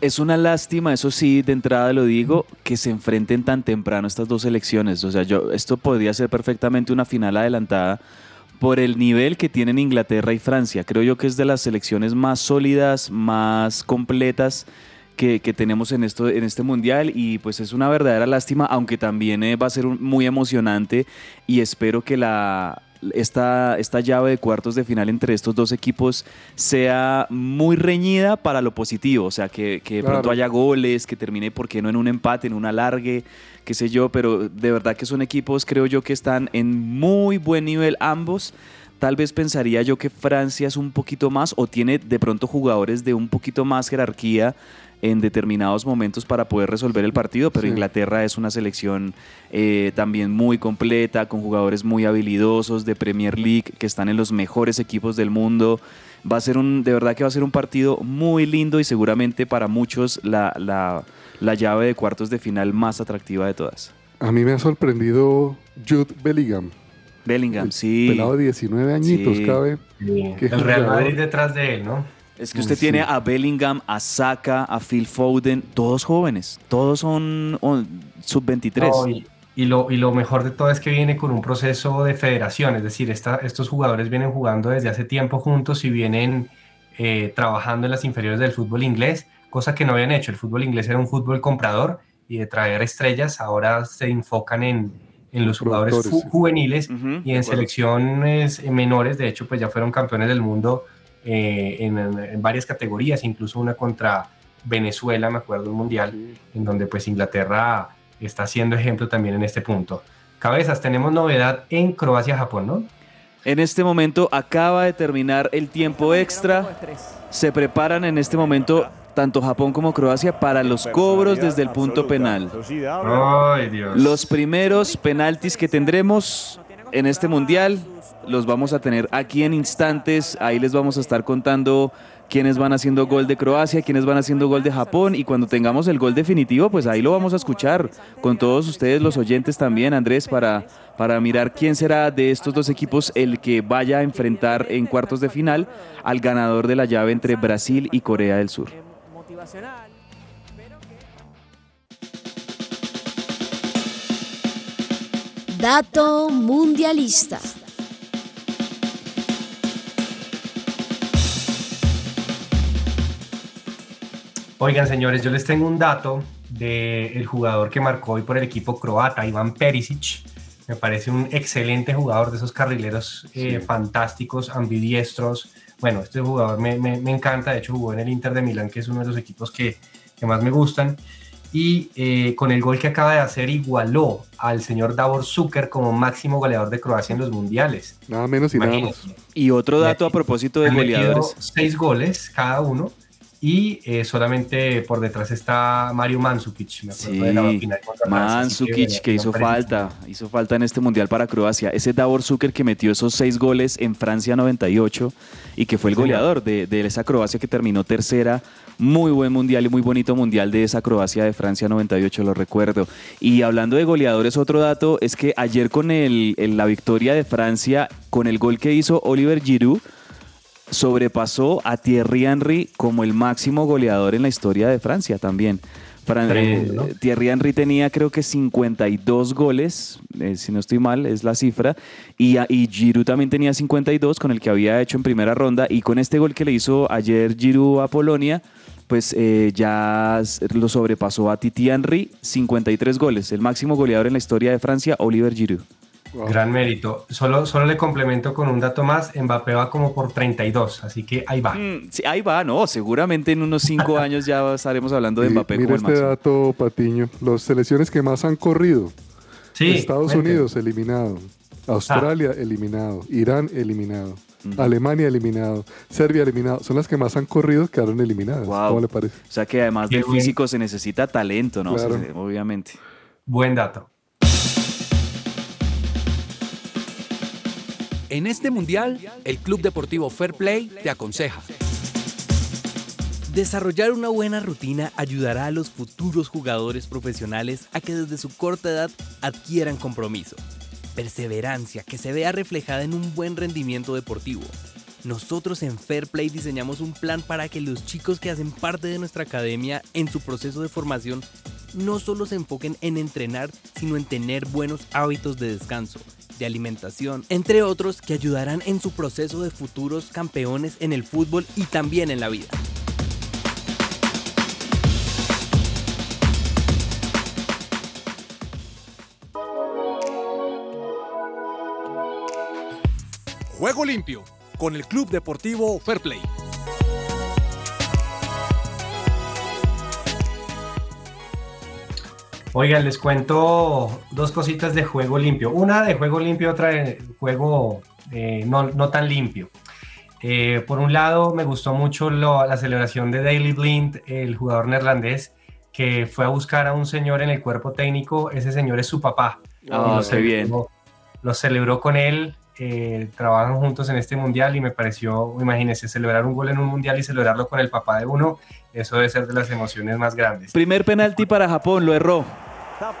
Es una lástima, eso sí, de entrada lo digo, que se enfrenten tan temprano estas dos elecciones. O sea, yo, esto podría ser perfectamente una final adelantada por el nivel que tienen Inglaterra y Francia. Creo yo que es de las selecciones más sólidas, más completas que, tenemos en, esto, en este mundial y pues es una verdadera lástima, aunque también eh, va a ser muy emocionante y espero que la, esta, esta llave de cuartos de final entre estos dos equipos sea muy reñida para lo positivo, o sea, que, que de pronto haya goles, que termine, ¿por qué no en un empate, en un alargue, qué sé yo, pero de verdad que son equipos, creo yo, que están en muy buen nivel ambos. Tal vez pensaría yo que Francia es un poquito más o tiene de pronto jugadores de un poquito más jerarquía en determinados momentos para poder resolver el partido, pero Inglaterra es una selección eh, también muy completa, con jugadores muy habilidosos de Premier League, que están en los mejores equipos del mundo. Va a ser un, de verdad que va a ser un partido muy lindo y seguramente para muchos la, la, la llave de cuartos de final más atractiva de todas. A mí me ha sorprendido Jude Bellingham. Bellingham, sí. Pelado de 19 añitos, cabe. El Real Madrid detrás de él, ¿no? Es que usted tiene a Bellingham, a Saka, a Phil Foden, todos jóvenes, todos son sub-23. y, lo, y lo mejor de todo es que viene con un proceso de federación, es decir, estos jugadores vienen jugando desde hace tiempo juntos y vienen eh, trabajando en las inferiores del fútbol inglés, cosa que no habían hecho. El fútbol inglés era un fútbol comprador y de traer estrellas, ahora se enfocan en, en los jugadores juveniles y en selecciones menores, de hecho, pues ya fueron campeones del mundo eh, en, varias categorías, incluso una contra Venezuela, me acuerdo, un mundial, en donde pues Inglaterra está siendo ejemplo también en este punto. Cabezas, tenemos novedad en Croacia-Japón, ¿no? En este momento acaba de terminar el tiempo extra. Se preparan en este momento tanto Japón como Croacia para los cobros desde el punto penal. Los primeros penaltis que tendremos en este mundial los vamos a tener aquí en instantes. Ahí les vamos a estar contando quiénes van haciendo gol de Croacia, quiénes van haciendo gol de Japón y cuando tengamos el gol definitivo, pues ahí lo vamos a escuchar con todos ustedes los oyentes también, Andrés, para, para mirar quién será de estos dos equipos el que vaya a enfrentar en cuartos de final al ganador de la llave entre Brasil y Corea del Sur. Dato mundialista. Oigan, señores, yo les tengo un dato del jugador que marcó hoy por el equipo croata, Iván Perisic. Me parece un excelente jugador de esos carrileros eh, fantásticos, ambidiestros. Bueno, este jugador me, me, me, encanta, de hecho jugó en el Inter de Milán, que es uno de los equipos que, que más me gustan. Y eh, con el gol que acaba de hacer igualó al señor Davor Zucker como máximo goleador de Croacia en los mundiales. Nada menos y nada más. Y otro dato a propósito de goleadores. Seis goles cada uno y eh, solamente por detrás está Mario Mandzukic. Me sí, de la Mandzukic que, que hizo falta, hizo falta en este mundial para Croacia. Ese Davor Zucker que metió esos seis goles en Francia 98 y que fue el goleador de, de esa Croacia que terminó tercera. Muy buen mundial y muy bonito mundial de esa Croacia de Francia 98, lo recuerdo. Y hablando de goleadores, otro dato es que ayer con el, la victoria de Francia, con el gol que hizo Oliver Giroud, sobrepasó a Thierry Henry como el máximo goleador en la historia de Francia también. Eh, Thierry Henry tenía creo que 52 goles, eh, si no estoy mal, es la cifra, y, y Giroud también tenía 52 con el que había hecho en primera ronda, y con este gol que le hizo ayer Giroud a Polonia, pues eh, ya lo sobrepasó a Titi Henry, 53 goles, el máximo goleador en la historia de Francia, Oliver Giroud. Gran mérito. Solo, solo le complemento con un dato más. Mbappé va como por 32, así que ahí va. Mm, sí, ahí va, no. Seguramente en unos 5 [LAUGHS] años ya estaremos hablando de Mbappé como el este dato, Patiño. Las selecciones que más han corrido. Sí, Estados Unidos eliminado. Australia ah. eliminado. Irán eliminado. Alemania eliminado, Serbia eliminado, son las que más han corrido quedaron eliminadas. ¿Cómo le parece? O sea que además del físico se necesita talento, ¿no? obviamente. Buen dato. En este mundial, el Club Deportivo Fair Play te aconseja. Desarrollar una buena rutina ayudará a los futuros jugadores profesionales a que desde su corta edad adquieran compromiso, perseverancia que se vea reflejada en un buen rendimiento deportivo. Nosotros en Fair Play diseñamos un plan para que los chicos que hacen parte de nuestra academia en su proceso de formación no solo se enfoquen en entrenar, sino en tener buenos hábitos de descanso de alimentación, entre otros que ayudarán en su proceso de futuros campeones en el fútbol y también en la vida. Juego limpio con el Club Deportivo Fair Play. Oigan, les cuento dos cositas de juego limpio. Una de juego limpio, otra de juego eh, no, tan limpio. Eh, por un lado, me gustó mucho la celebración de Daily Blind, el jugador neerlandés, que fue a buscar a un señor en el cuerpo técnico. Ese señor es su papá. Ah, qué bien. Lo celebró con él. Eh, trabajan juntos en este mundial y me pareció, imagínense, celebrar un gol en un mundial y celebrarlo con el papá de uno, eso debe ser de las emociones más grandes. Primer penalti para Japón, lo erró.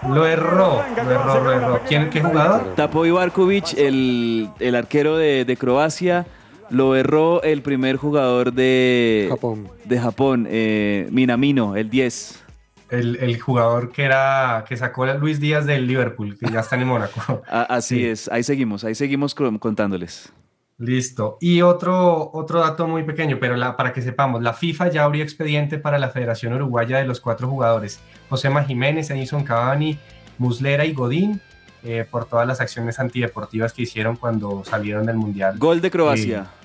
Lo erró, lo erró, lo erró. ¿Quién, ¿Qué jugador? Tapó Ibarkovic, el, el arquero de, de, Croacia. Lo erró el primer jugador de Japón, de Japón eh, Minamino, el 10. El, el, jugador que era que sacó a Luis Díaz del Liverpool, que ya está en Mónaco. [LAUGHS] Así es, ahí seguimos, ahí seguimos contándoles. Listo. Y otro, otro dato muy pequeño, pero la, para que sepamos, la FIFA ya abrió expediente para la Federación Uruguaya de los cuatro jugadores, Josema Jiménez, Edison Cavani, Muslera y Godín, eh, por todas las acciones antideportivas que hicieron cuando salieron del Mundial. Gol de Croacia. Eh,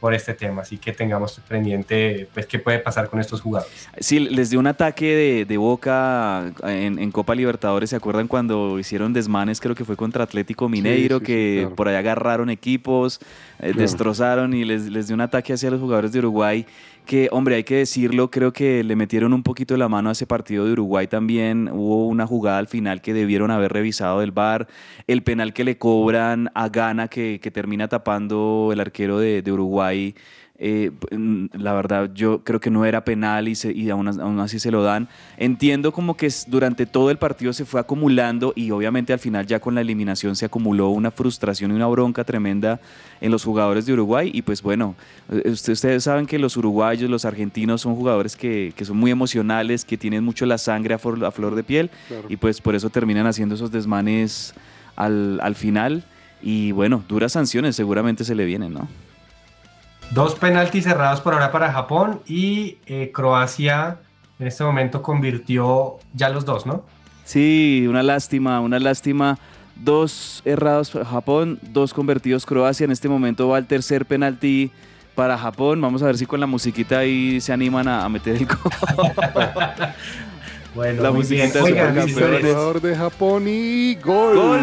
por este tema, así que tengamos pendiente pues qué puede pasar con estos jugadores. Sí, les dio un ataque de, boca en, Copa Libertadores, ¿se acuerdan cuando hicieron desmanes? Creo que fue contra Atlético Mineiro, que por ahí agarraron equipos, eh, destrozaron y les, les dio un ataque hacia los jugadores de Uruguay que, hombre, hay que decirlo, creo que le metieron un poquito la mano a ese partido de Uruguay también. Hubo una jugada al final que debieron haber revisado del VAR. El penal que le cobran a Gana, que, termina tapando el arquero de Uruguay eh, la verdad yo creo que no era penal y, y aún, así se lo dan. Entiendo como que durante todo el partido se fue acumulando y obviamente al final ya con la eliminación se acumuló una frustración y una bronca tremenda en los jugadores de Uruguay y pues bueno, eh, ustedes saben que los uruguayos, los argentinos son jugadores que, son muy emocionales, que tienen mucho la sangre a, flor, de piel y pues por eso terminan haciendo esos desmanes al, al final y bueno, duras sanciones seguramente se le vienen, ¿no? Dos penaltis cerrados por ahora para Japón y eh, Croacia en este momento convirtió ya los dos, ¿no? Sí, una lástima, una lástima. Dos errados Japón, dos convertidos Croacia. En este momento va el tercer penalti para Japón. Vamos a ver si con la musiquita ahí se animan a, a meter el gol. [LAUGHS] Bueno, La musiquita señores, Jugador de Japón y gol. Gol.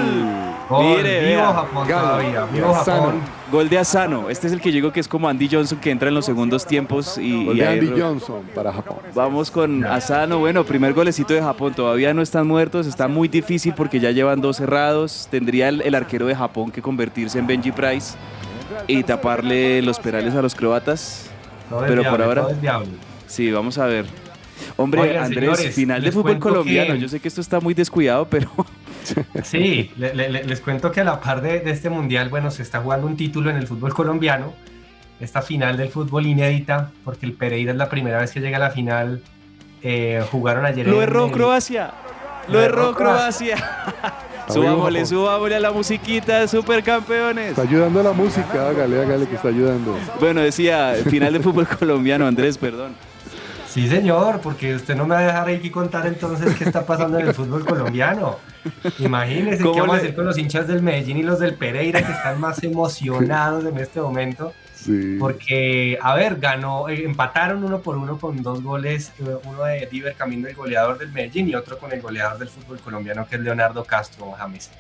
gol, Mire, vivo. Japón Galo. todavía, vivo. Japón. Gol de Asano. Este es el que llegó que es como Andy Johnson que entra en los segundos tiempos y, Gol y de Andy Johnson para Japón. Vamos con Asano. Bueno, primer golecito de Japón. Todavía no están muertos. Está muy difícil porque ya llevan dos cerrados. Tendría el, el arquero de Japón que convertirse en Benji Price y taparle los penales a los croatas. Todo es Pero por ahora- todo es viable. Sí, vamos a ver. Hombre, Oigan, Andrés, señores, final de les fútbol cuento colombiano. que- Yo sé que esto está muy descuidado, pero [LAUGHS] Sí, le- le- le- les cuento que a la par de, de este mundial, bueno, se está jugando un título en el fútbol colombiano, esta final del fútbol inédita, porque el Pereira es la primera vez que llega a la final. eh, jugaron ayer. lo erró el- Croacia. Lo Lo erró Croacia. [LAUGHS] subámosle, subámosle a la musiquita, supercampeones. Está ayudando a la música, hágale, hágale que está ayudando. Bueno, decía, final de fútbol [LAUGHS] colombiano, Andrés, perdón. Sí, señor, porque usted no me va a dejar aquí contar entonces qué está pasando en el fútbol colombiano. Imagínense qué ¿Cómo vamos a hacer con los hinchas del Medellín y los del Pereira que están más emocionados en este momento. Sí. Porque, a ver, ganó, eh, empataron uno por uno con dos goles, eh, uno de Diver Camino, el goleador del Medellín, y otro con el goleador del fútbol colombiano, que es Leonardo Castro James.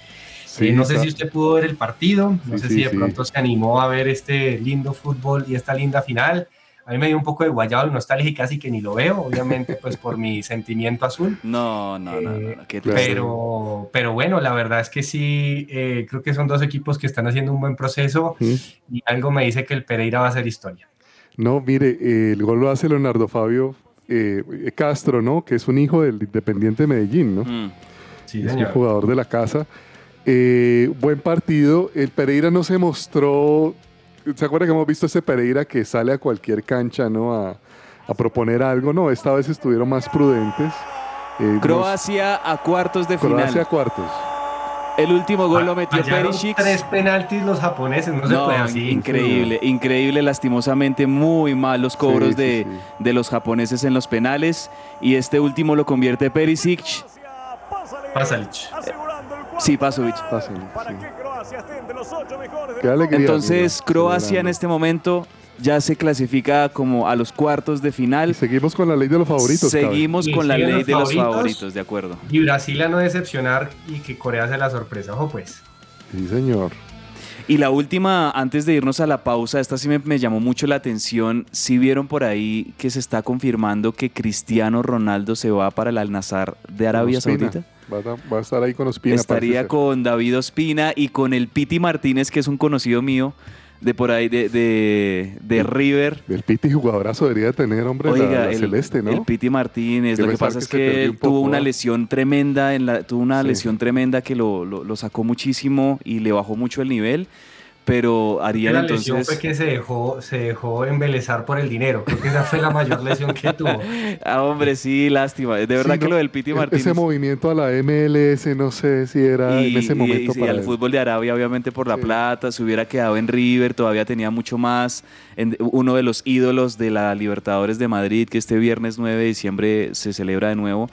Sí, Eh, no sé si usted pudo ver el partido, no Sí, sé sí, si de sí. pronto se animó a ver este lindo fútbol y esta linda final. A mí me dio un poco de guayabo y nostalgia y casi que ni lo veo, obviamente, pues por mi sentimiento azul. [LAUGHS] No, no, no, no, no, triste. Pero, pero bueno, la verdad es que sí, eh, creo que son dos equipos que están haciendo un buen proceso Sí. y algo me dice que el Pereira va a hacer historia. No, mire, eh, el gol lo hace Leonardo Fabio eh, Castro, ¿no? Que es un hijo del Independiente de Medellín, ¿no? Mm. Sí, es un señor. jugador de la casa. Eh, buen partido. El Pereira no se mostró. ¿Se acuerda que hemos visto ese Pereira que sale a cualquier cancha, ¿no? A, a proponer algo. No, esta vez estuvieron más prudentes. Eh, nos- Croacia a cuartos de final. Croacia a cuartos. El último gol lo metió Perisic. tres penaltis los japoneses, no, se puede así. increíble, increíble, lastimosamente muy mal los cobros Sí, sí, de, sí. de los japoneses en los penales y este último lo convierte Perisic. Pasalic. Sí, Pasovic. Fácil, sí. Qué alegría, Entonces mira, Croacia en este momento ya se clasifica como a los cuartos de Y final. seguimos con la ley de los favoritos. Seguimos con la ley los de los favoritos. de acuerdo. Y Brasil a no decepcionar y que Corea sea la sorpresa. Ojo pues. Sí, señor. Y la última, antes de irnos a la pausa, esta sí me, me llamó mucho la atención. Si vieron por ahí que se está confirmando que Cristiano Ronaldo se va para el Al-Nazar de Arabia Ospina. Saudita. Va a, va a estar ahí con Ospina. Estaría parece con David Ospina y con el Piti Martínez, que es un conocido mío de por ahí de, de, de River. El Piti jugadorazo debería tener, hombre, la- la, el, celeste, ¿no? el Piti Martínez. Lo que pasa que es que un tuvo una lesión tremenda, en la, tuvo una Sí. lesión tremenda que lo, lo- lo sacó muchísimo y le bajó mucho el nivel. Pero harían La lesión entonces. fue que se dejó, se dejó embelezar por el dinero. Creo que esa fue la mayor lesión que tuvo. [LAUGHS] Ah, hombre, sí, lástima. De verdad Sí, que no, lo del Piti e- Martínez. Ese movimiento a la MLS, no sé si era en ese momento y para al él. fútbol de Arabia, obviamente por la Sí. plata, se hubiera quedado en River, todavía tenía mucho más. En- uno de los ídolos de la Libertadores de Madrid, que este viernes 9 de diciembre se celebra de nuevo.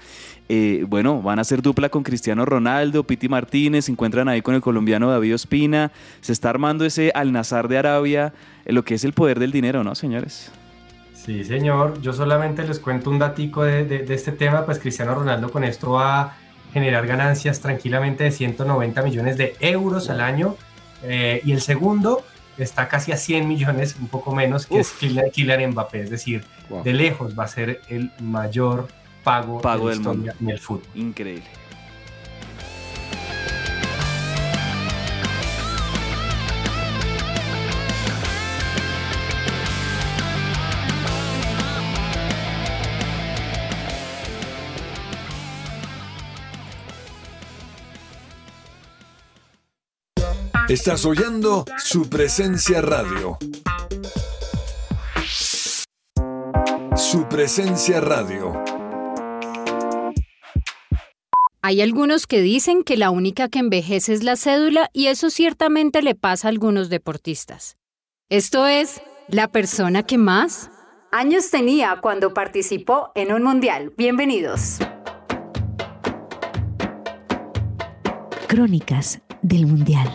Eh, bueno, van a hacer dupla con Cristiano Ronaldo, Piti Martínez, se encuentran ahí con el colombiano David Ospina. Se está armando ese Al-Nazar de Arabia, eh, lo que es el poder del dinero, ¿no, señores? Sí, señor. Yo solamente les cuento un datico de, de- de este tema. Pues Cristiano Ronaldo con esto va a generar ganancias tranquilamente de 190 millones de euros al año. Eh, y el segundo está casi a 100 millones, un poco menos, que es Kylian, Kylian Mbappé. Es decir, Wow. de lejos va a ser el mayor pago, Pago de la del en el fútbol. Increíble. Estás oyendo su presencia radio. Su presencia radio. Hay algunos que dicen que la única que envejece es la cédula y eso ciertamente le pasa a algunos deportistas. Esto es, la persona que más años tenía cuando participó en un mundial? Bienvenidos. Crónicas del Mundial.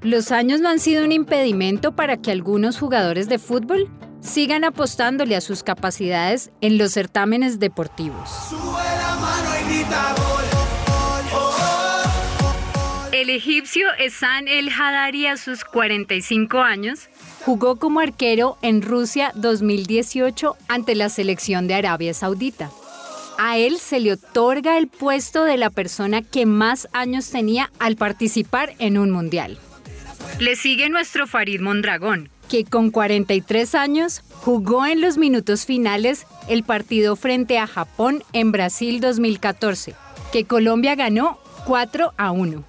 ¿Los años no han sido un impedimento para que algunos jugadores de fútbol sigan apostándole a sus capacidades en los certámenes deportivos? El egipcio Esan El Hadari a sus 45 años jugó como arquero en Rusia 2018 ante la selección de Arabia Saudita. A él se le otorga el puesto de la persona que más años tenía al participar en un mundial. Le sigue nuestro Farid Mondragón, que con 43 años jugó en los minutos finales el partido frente a Japón en Brasil 2014, que Colombia ganó 4 a 1.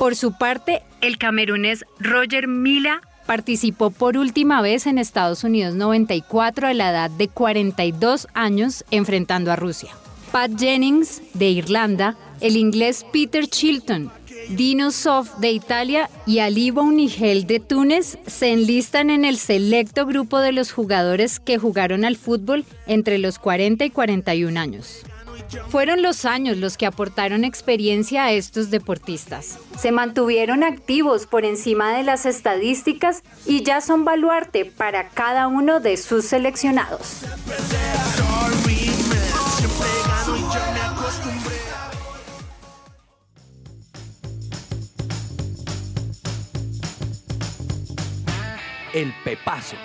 Por su parte, el camerunés Roger Mila participó por última vez en Estados Unidos 94 a la edad de 42 años enfrentando a Rusia. Pat Jennings de Irlanda, el inglés Peter Chilton, Dino Soft de Italia y Ali Bounigel de Túnez se enlistan en el selecto grupo de los jugadores que jugaron al fútbol entre los 40 y 41 años. Fueron los años los que aportaron experiencia a estos deportistas. Se mantuvieron activos por encima de las estadísticas y ya son baluarte para cada uno de sus seleccionados. El Pepazo.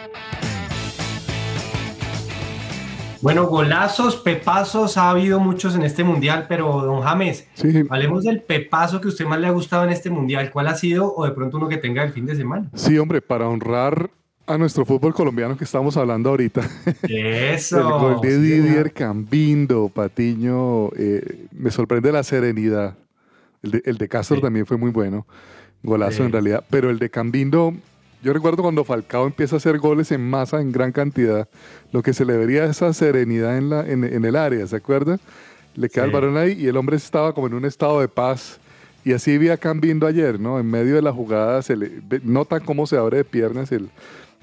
Bueno, golazos, pepazos, ha habido muchos en este mundial, pero don James, hablemos del pepazo que a usted más le ha gustado en este mundial. ¿Cuál ha sido o de pronto uno que tenga el fin de semana? Sí, hombre, para honrar a nuestro fútbol colombiano que estamos hablando ahorita. Eso. [LAUGHS] el gol de Didier Cambindo, Patiño, eh, me sorprende la serenidad. El de, Castro también fue muy bueno, golazo en realidad, pero el de Cambindo yo recuerdo cuando Falcao empieza a hacer goles en masa, en gran cantidad, lo que se le vería esa serenidad en, la, en, el área, ¿se acuerda? Le queda el balón ahí y el hombre estaba como en un estado de paz. Y así vi a Cambindo ayer, ¿no? En medio de la jugada se le nota cómo se abre de piernas el,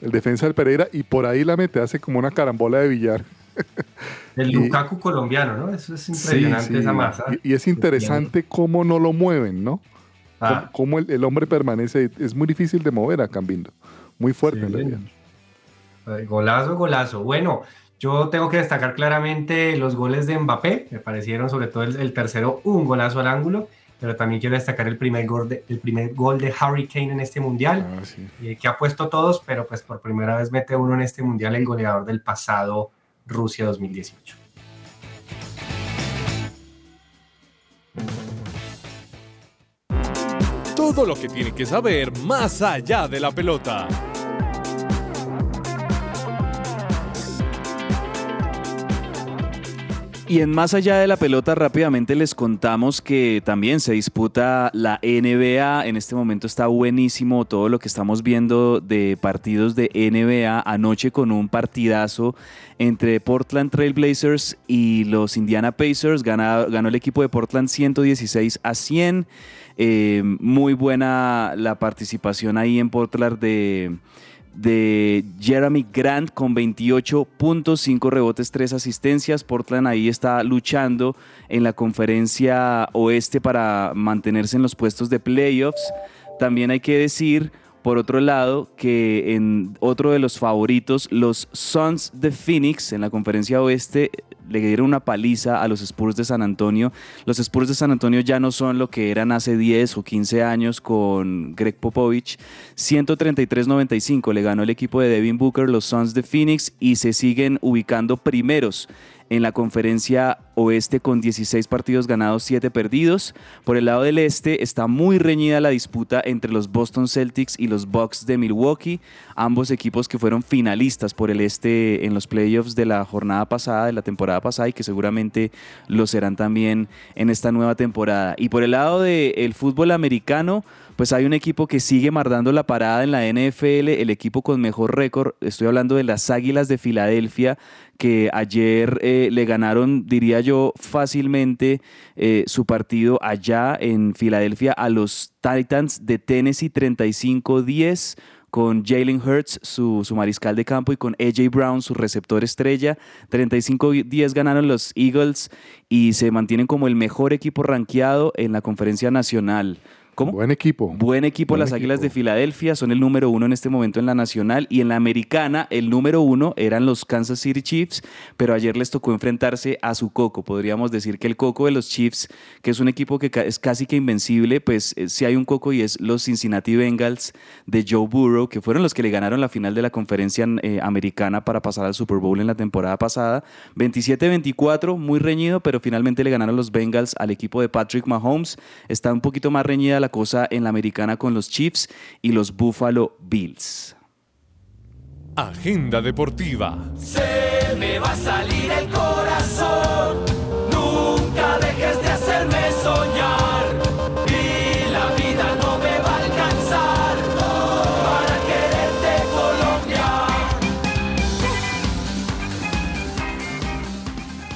defensa del Pereira y por ahí la mete, hace como una carambola de billar. [LAUGHS] El Lukaku colombiano, ¿no? Eso es impresionante esa masa. y es interesante cómo no lo mueven, ¿no? Ah. Cómo, el, hombre permanece. Es muy difícil de mover a Cambindo. Muy fuerte en realidad. Golazo, golazo. Bueno, yo tengo que destacar claramente los goles de Mbappé. Me parecieron, sobre todo el, tercero, un golazo al ángulo. Pero también quiero destacar el primer gol de, el primer gol de Harry Kane en este mundial, ah, eh, que ha puesto todos, pero pues por primera vez mete uno en este mundial el goleador del pasado Rusia 2018. Todo lo que tiene que saber más allá de la pelota. Y en más allá de la pelota, rápidamente les contamos que también se disputa la NBA. En este momento está buenísimo todo lo que estamos viendo de partidos de NBA. Anoche con un partidazo entre Portland Trailblazers y los Indiana Pacers. ganó el equipo de Portland 116 a 100. Eh, muy buena la participación ahí en Portland de, de Jeremy Grant con 28 puntos, 5 rebotes, 3 asistencias. Portland ahí está luchando en la conferencia oeste para mantenerse en los puestos de playoffs. También hay que decir por otro lado, que en otro de los favoritos, los Suns de Phoenix en la conferencia oeste le dieron una paliza a los Spurs de San Antonio. Los Spurs de San Antonio ya no son lo que eran hace 10 o 15 años con Greg Popovich. 133-95 le ganó el equipo de Devin Booker, los Suns de Phoenix, y se siguen ubicando primeros en la conferencia oeste con 16 partidos ganados, 7 perdidos. Por el lado del este está muy reñida la disputa entre los Boston Celtics y los Bucks de Milwaukee, ambos equipos que fueron finalistas por el este en los playoffs de la jornada pasada, de la temporada pasada y que seguramente lo serán también en esta nueva temporada. Y por el lado del fútbol americano, pues hay un equipo que sigue mardando la parada en la NFL, el equipo con mejor récord, estoy hablando de las Águilas de Filadelfia, que ayer eh, le ganaron, diría yo, fácilmente eh, su partido allá en Filadelfia a los Titans de Tennessee 35-10 con Jalen Hurts, su, su mariscal de campo, y con AJ Brown, su receptor estrella. 35-10 ganaron los Eagles y se mantienen como el mejor equipo rankeado en la conferencia nacional. ¿Cómo? Buen equipo. Buen equipo, Buen las Águilas de. Filadelfia son el número uno en este momento en la nacional y en la americana el número uno eran los Kansas City Chiefs, pero ayer les tocó enfrentarse a su coco. Podríamos decir que el coco de los Chiefs, que es un equipo que es casi que invencible, pues eh, sí hay un coco y es los Cincinnati Bengals de Joe Burrow, que fueron los que le ganaron la final de la conferencia eh, americana para pasar al Super Bowl en la temporada pasada. 27-24, muy reñido, pero finalmente le ganaron los Bengals al equipo de Patrick Mahomes. Está un poquito más reñida la cosa en la americana con los Chiefs y los Buffalo Bills. Agenda deportiva. Se me va a salir el corazón.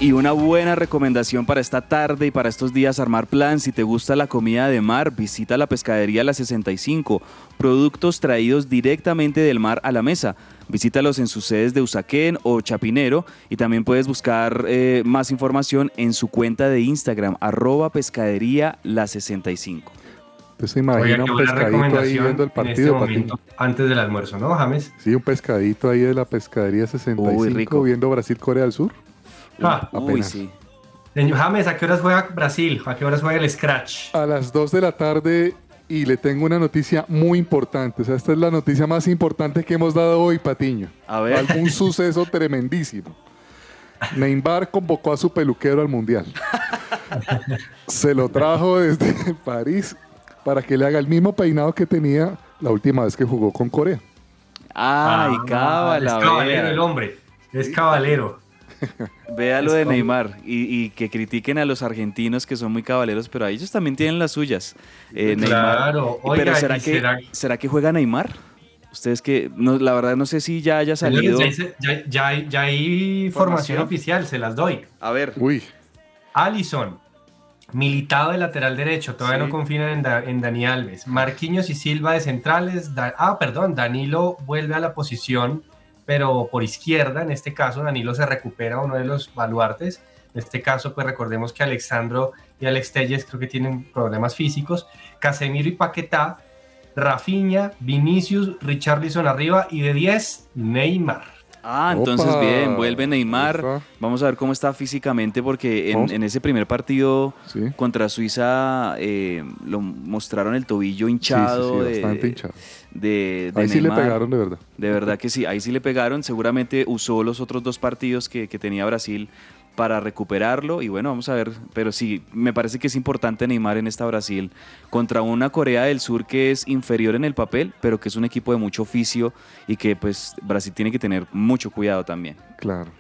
Y una buena recomendación para esta tarde y para estos días armar plan. Si te gusta la comida de mar, visita la pescadería La 65. Productos traídos directamente del mar a la mesa. Visítalos en sus sedes de Usaquén o Chapinero y también puedes buscar eh, más información en su cuenta de Instagram, arroba pescadería La 65. Usted se imagina Oiga, un buena pescadito ahí recomendación viendo el partido, este momento, antes del almuerzo, ¿no, James? Sí, un pescadito ahí de la pescadería 65 Uy, rico. viendo Brasil-Corea del Sur. Ah, Uy, Apenas. sí. Señor James, ¿a qué horas juega Brasil? ¿A qué horas juega el Scratch? A las 2 de la tarde y le tengo una noticia muy importante. O sea, esta es la noticia más importante que hemos dado hoy, Patiño. A ver. Algún [LAUGHS] suceso tremendísimo. Neymar convocó a su peluquero al Mundial. Se lo trajo desde [LAUGHS] París para que le haga el mismo peinado que tenía la última vez que jugó con Corea. Ay, Ah, cábala, Es caballero vea. el hombre. Es caballero. [LAUGHS] Vea lo de como- Neymar y, y que critiquen a los argentinos que son muy caballeros, pero ellos también tienen las suyas. Eh, Neymar. Claro, Y- oiga, pero ¿será que, será- será que juega Neymar? Ustedes que, no, la verdad no sé si ya haya salido. Ya, hice- ya- ya hay- ya hay formación Formación. oficial, se las doy. A ver. Uy, Allison, militado de lateral derecho, todavía Sí. no confían en, Da- en Dani Alves. Marquinhos y Silva de centrales. Da- ah, perdón, Danilo vuelve a la posición, pero por izquierda. En este caso, Danilo se recupera uno de los baluartes. En este caso, pues recordemos que Alexandro y Alex Telles creo que tienen problemas físicos. Casemiro y Paquetá, Rafinha, Vinicius, Richarlison arriba y de 10, Neymar. Ah, entonces Opa. bien, vuelve Neymar. Opa. Vamos a ver cómo está físicamente porque en, ese primer partido sí. contra Suiza eh, lo mostraron el tobillo Sí, sí, hinchado. sí, de- bastante hinchado. De, de Ahí sí le pegaron de verdad. De verdad que sí, ahí sí le pegaron. Seguramente usó los otros dos partidos que, que tenía Brasil para recuperarlo. Y bueno, vamos a ver. Pero sí, me parece que es importante Neymar en esta Brasil contra una Corea del Sur que es inferior en el papel, pero que es un equipo de mucho oficio y que pues Brasil tiene que tener mucho cuidado también. Claro.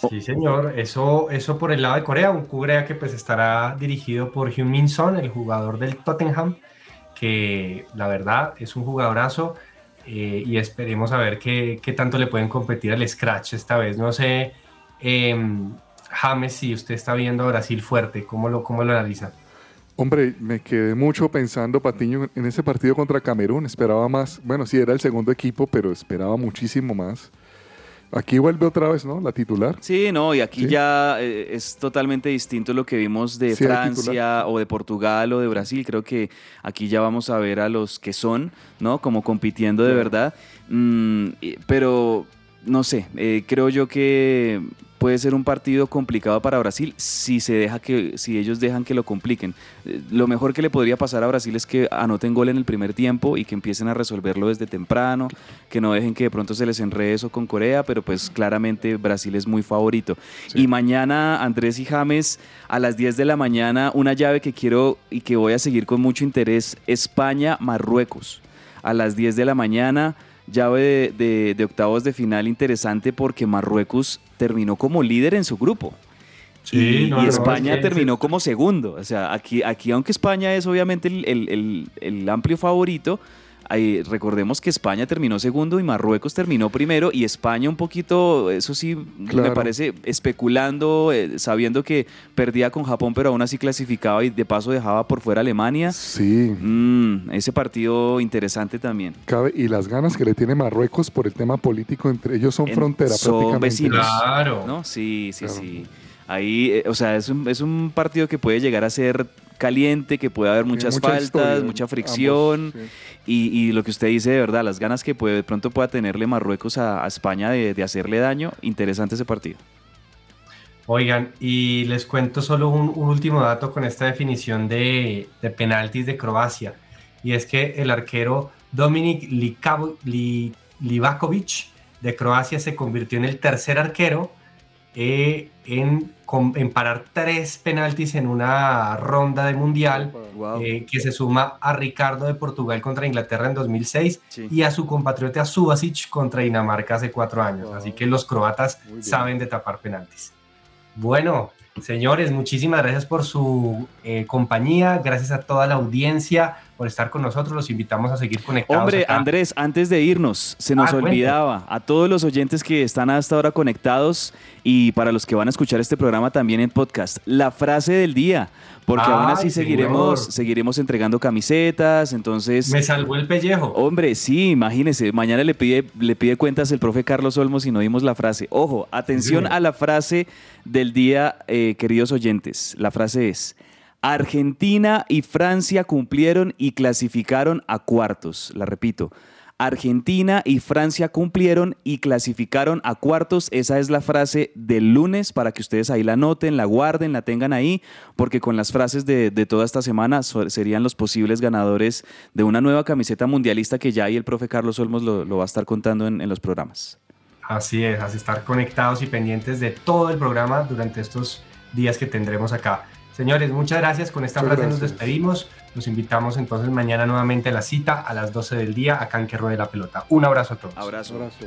Oh. Sí, señor. Eso, eso por el lado de Corea. Un Corea que pues estará dirigido por Hyun Min Son, el jugador del Tottenham, que la verdad es un jugadorazo. eh, y esperemos a ver qué, qué tanto le pueden competir al Scratch esta vez. No sé, em, James, si usted está viendo a Brasil fuerte, ¿cómo lo, cómo lo analiza? Hombre, me quedé mucho pensando, Patiño, en ese partido contra Camerún. Esperaba más. Bueno, sí, era el segundo equipo, pero esperaba muchísimo más. Aquí vuelve otra vez, ¿no? La titular. Sí, no, y aquí Sí. ya eh, es totalmente distinto lo que vimos de Sí, Francia o de Portugal o de Brasil. Creo que aquí ya vamos a ver a los que son, ¿no? Como compitiendo de verdad. Mm, pero, no sé, eh, creo yo que puede ser un partido complicado para Brasil si se deja que, si ellos dejan que lo compliquen. Eh, Lo mejor que le podría pasar a Brasil es que anoten gol en el primer tiempo y que empiecen a resolverlo desde temprano, que no dejen que de pronto se les enrede eso con Corea, pero pues claramente Brasil es muy favorito. Sí. Y mañana Andrés y James a las 10 de la mañana una llave que quiero y que voy a seguir con mucho interés, España-Marruecos. A las 10 de la mañana, llave de, de- de octavos de final interesante porque Marruecos terminó como líder en su grupo. Sí, y, no, y no, España terminó como segundo. O sea, aquí, aquí aunque España es obviamente el, el- el- el amplio favorito, ahí, recordemos que España terminó segundo y Marruecos terminó primero y España un poquito, eso sí, me parece, especulando, eh, sabiendo que perdía con Japón, pero aún así clasificaba y de paso dejaba por fuera Alemania. Sí, Mm, ese partido interesante también. cabe, y las ganas que le tiene Marruecos por el tema político entre ellos son En- frontera son prácticamente. vecinos. Claro. ¿No? Sí, sí, Claro. sí. Ahí, eh, o sea, es un, es un partido que puede llegar a ser caliente, que puede haber muchas mucha faltas, historia, mucha ambos, fricción. sí. Y, y lo que usted dice de verdad, las ganas que puede, de pronto pueda tenerle Marruecos a, a España de, de hacerle daño, interesante ese partido. Oigan, y les cuento solo un, un último dato con esta definición de, de penaltis de Croacia. Y es que el arquero Dominik Likavo- Li- Livakovic de Croacia se convirtió en el tercer arquero eh, en, en parar tres penaltis en una ronda de mundial. eh, que se suma a Ricardo de Portugal contra Inglaterra en 2006 Sí. y a su compatriota Subasic contra Dinamarca hace cuatro años. Wow. Así que los croatas saben de tapar penaltis. Bueno, señores, muchísimas gracias por su eh, compañía, gracias a toda la audiencia por estar con nosotros. Los invitamos a seguir conectados. Hombre, acá. Andrés, antes de irnos, se nos Ah, cuente. olvidaba a todos los oyentes que están hasta ahora conectados y para los que van a escuchar este programa también en podcast, la frase del día, porque aún así seguiremos, señor. seguiremos entregando camisetas, entonces... Me salvó el pellejo. Hombre, sí, imagínese, mañana le pide, le pide cuentas el profe Carlos Olmos y no dimos la frase. Ojo, atención Sí. a la frase del día, eh, queridos oyentes. La frase es, Argentina y Francia cumplieron y clasificaron a cuartos. La repito, Argentina y Francia cumplieron y clasificaron a cuartos. Esa es la frase del lunes para que ustedes ahí la noten, la guarden, la tengan ahí, porque con las frases de, toda esta semana serían los posibles ganadores de una nueva camiseta mundialista que ya ahí el profe Carlos Olmos lo, lo va a estar contando en, en los programas. Así es, así estar conectados y pendientes de todo el programa durante estos días que tendremos acá. Señores, muchas gracias. Con esta Muchas frase nos despedimos. Los invitamos entonces mañana nuevamente a la cita a las 12 del día acá en Que Ruede la Pelota. Un abrazo a todos. Abrazo. Abrazo.